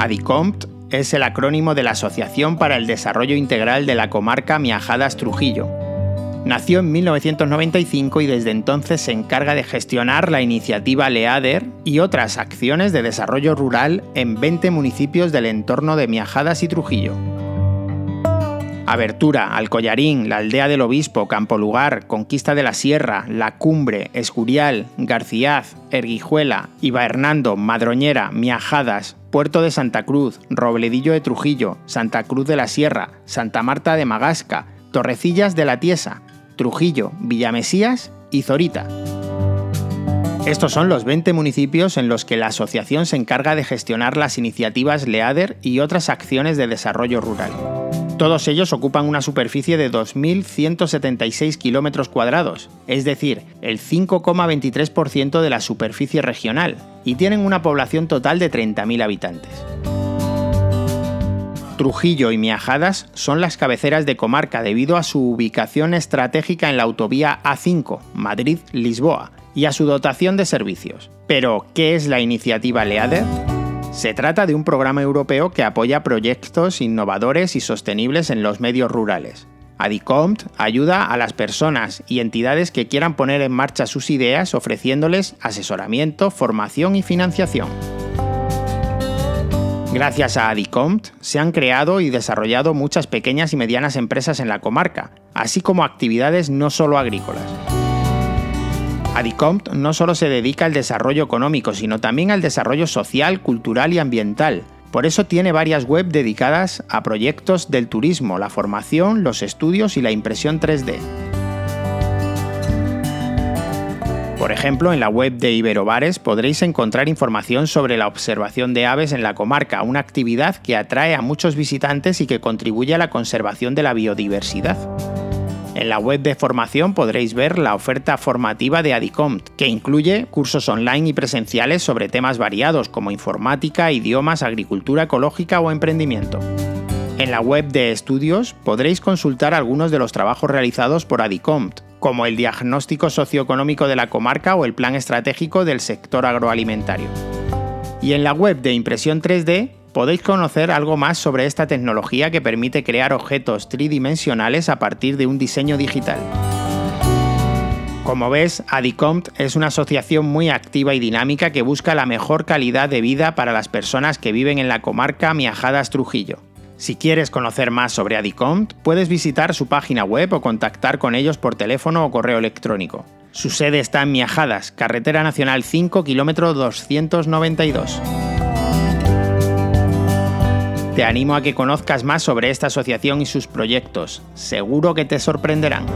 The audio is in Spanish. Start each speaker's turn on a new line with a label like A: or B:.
A: ADICOMT es el acrónimo de la Asociación para el Desarrollo Integral de la Comarca Miajadas Trujillo. Nació en 1995 y desde entonces se encarga de gestionar la iniciativa LEADER y otras acciones de desarrollo rural en 20 municipios del entorno de Miajadas y Trujillo. Abertura, Alcollarín, la Aldea del Obispo, Campo Lugar, Conquista de la Sierra, La Cumbre, Escurial, Garciaz, Erguijuela, Iba Hernando, Madroñera, Miajadas, Puerto de Santa Cruz, Robledillo de Trujillo, Santa Cruz de la Sierra, Santa Marta de Magasca, Torrecillas de la Tiesa, Trujillo, Villamesías y Zorita. Estos son los 20 municipios en los que la asociación se encarga de gestionar las iniciativas LEADER y otras acciones de desarrollo rural. Todos ellos ocupan una superficie de 2.176 kilómetros cuadrados, es decir, el 5,23% de la superficie regional, y tienen una población total de 30.000 habitantes. Trujillo y Miajadas son las cabeceras de comarca debido a su ubicación estratégica en la autovía A5, Madrid-Lisboa, y a su dotación de servicios. Pero, ¿qué es la iniciativa LEADER? Se trata de un programa europeo que apoya proyectos innovadores y sostenibles en los medios rurales. ADICOMT ayuda a las personas y entidades que quieran poner en marcha sus ideas ofreciéndoles asesoramiento, formación y financiación. Gracias a ADICOMT se han creado y desarrollado muchas pequeñas y medianas empresas en la comarca, así como actividades no solo agrícolas. ADICOMT no solo se dedica al desarrollo económico, sino también al desarrollo social, cultural y ambiental. Por eso tiene varias web dedicadas a proyectos del turismo, la formación, los estudios y la impresión 3D. Por ejemplo, en la web de Iberobares podréis encontrar información sobre la observación de aves en la comarca, una actividad que atrae a muchos visitantes y que contribuye a la conservación de la biodiversidad. En la web de formación podréis ver la oferta formativa de Adicomt, que incluye cursos online y presenciales sobre temas variados como informática, idiomas, agricultura ecológica o emprendimiento. En la web de estudios podréis consultar algunos de los trabajos realizados por Adicomt, como el diagnóstico socioeconómico de la comarca o el plan estratégico del sector agroalimentario. Y en la web de impresión 3D podéis conocer algo más sobre esta tecnología que permite crear objetos tridimensionales a partir de un diseño digital. Como ves, Adicomt es una asociación muy activa y dinámica que busca la mejor calidad de vida para las personas que viven en la comarca Miajadas Trujillo. Si quieres conocer más sobre Adicomt, puedes visitar su página web o contactar con ellos por teléfono o correo electrónico. Su sede está en Miajadas, Carretera Nacional 5, kilómetro 292. Te animo a que conozcas más sobre esta asociación y sus proyectos. Seguro que te sorprenderán.